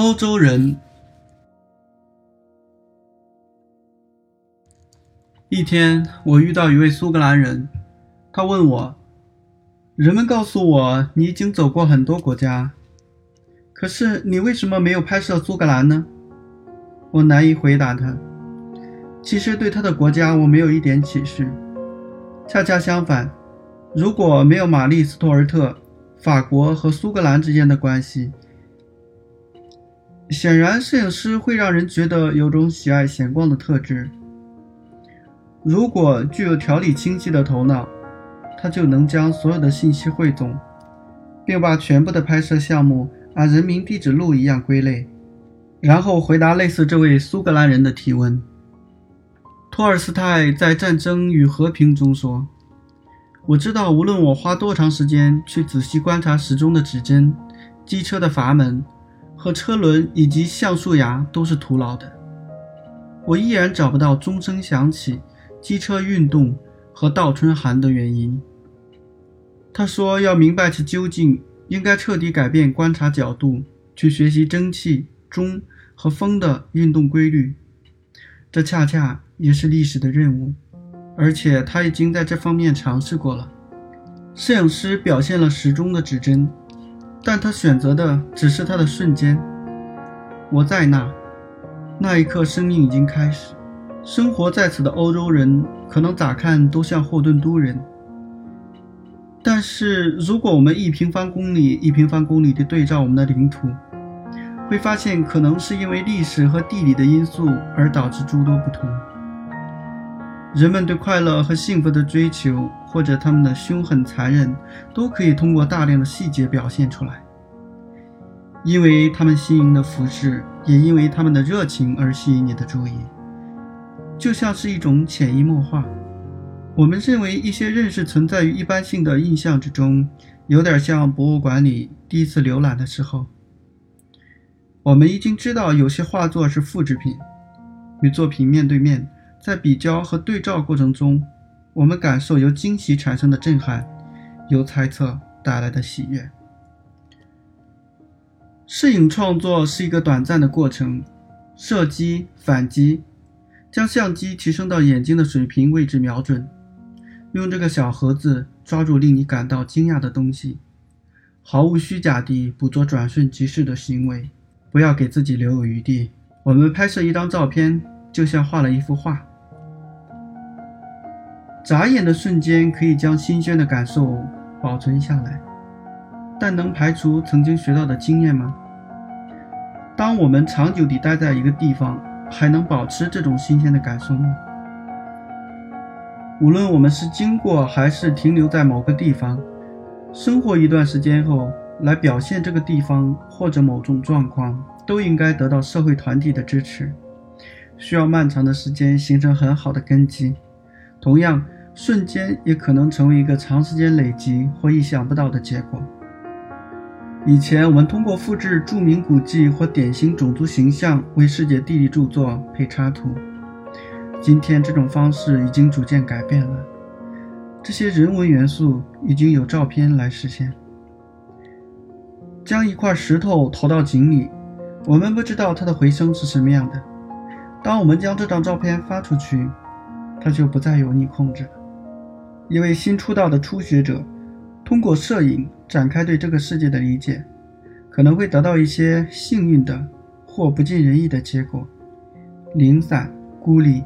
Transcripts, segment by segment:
欧洲人。一天，我遇到一位苏格兰人，他问我：“人们告诉我你已经走过很多国家，可是你为什么没有拍摄苏格兰呢？”我难以回答他。其实对他的国家我没有一点启示，恰恰相反，如果没有玛丽·斯图尔特，法国和苏格兰之间的关系，显然摄影师会让人觉得有种喜爱闲逛的特质。如果具有条理清晰的头脑，他就能将所有的信息汇总，并把全部的拍摄项目按人民地址录一样归类，然后回答类似这位苏格兰人的提问。托尔斯泰在《战争与和平》中说：“我知道，无论我花多长时间去仔细观察时钟的指针、机车的阀门和车轮以及橡树牙，都是徒劳的。我依然找不到钟声响起。”机车运动和倒春寒的原因。他说：“要明白其究竟，应该彻底改变观察角度，去学习蒸汽、钟和风的运动规律。这恰恰也是历史的任务，而且他已经在这方面尝试过了。摄影师表现了时钟的指针，但他选择的只是他的瞬间。我在那，那一刻，生命已经开始。”生活在此的欧洲人可能咋看都像霍顿都人，但是如果我们一平方公里一平方公里地对照我们的领土，会发现可能是因为历史和地理的因素而导致诸多不同。人们对快乐和幸福的追求，或者他们的凶狠残忍，都可以通过大量的细节表现出来。因为他们新颖的服饰，也因为他们的热情而吸引你的注意。就像是一种潜移默化。我们认为一些认识存在于一般性的印象之中，有点像博物馆里第一次浏览的时候。我们已经知道有些画作是复制品。与作品面对面，在比较和对照过程中，我们感受由惊喜产生的震撼，由猜测带来的喜悦。摄影创作是一个短暂的过程，射击、反击。将相机提升到眼睛的水平位置，瞄准，用这个小盒子抓住令你感到惊讶的东西，毫无虚假地捕捉转瞬即逝的行为，不要给自己留有余地。我们拍摄一张照片，就像画了一幅画。眨眼的瞬间可以将新鲜的感受保存下来，但能排除曾经学到的经验吗？当我们长久地待在一个地方。还能保持这种新鲜的感受吗？无论我们是经过还是停留在某个地方，生活一段时间后，来表现这个地方或者某种状况，都应该得到社会团体的支持，需要漫长的时间形成很好的根基。同样，瞬间也可能成为一个长时间累积或意想不到的结果。以前我们通过复制著名古迹或典型种族形象为世界地理著作配插图，今天这种方式已经逐渐改变了。这些人文元素已经有照片来实现。将一块石头投到井里，我们不知道它的回声是什么样的。当我们将这张照片发出去，它就不再由你控制了。一位新出道的初学者。通过摄影展开对这个世界的理解，可能会得到一些幸运的或不尽人意的结果，零散、孤立，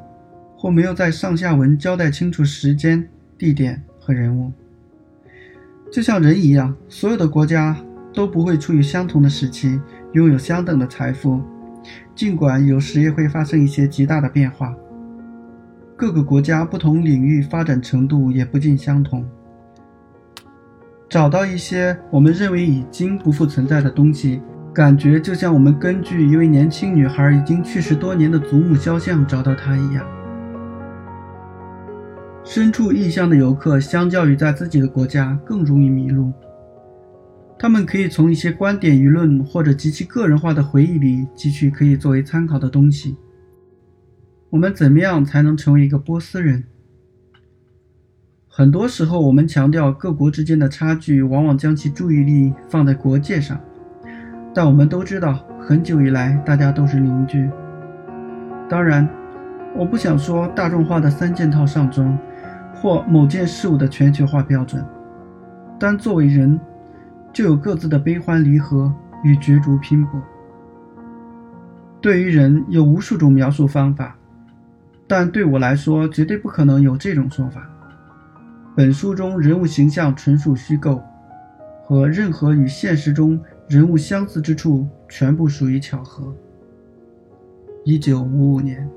或没有在上下文交代清楚时间、地点和人物。就像人一样，所有的国家都不会处于相同的时期，拥有相等的财富，尽管有时也会发生一些极大的变化。各个国家不同领域发展程度也不尽相同。找到一些我们认为已经不复存在的东西，感觉就像我们根据一位年轻女孩已经去世多年的祖母肖像找到她一样。身处异乡的游客，相较于在自己的国家更容易迷路。他们可以从一些观点、舆论或者极其个人化的回忆里汲取可以作为参考的东西。我们怎么样才能成为一个波斯人？很多时候，我们强调各国之间的差距，往往将其注意力放在国界上。但我们都知道，很久以来大家都是邻居。当然，我不想说大众化的三件套上装，或某件事物的全球化标准。但作为人，就有各自的悲欢离合与角逐拼搏。对于人，有无数种描述方法，但对我来说，绝对不可能有这种说法。本书中人物形象纯属虚构，和任何与现实中人物相似之处，全部属于巧合。一九五五年。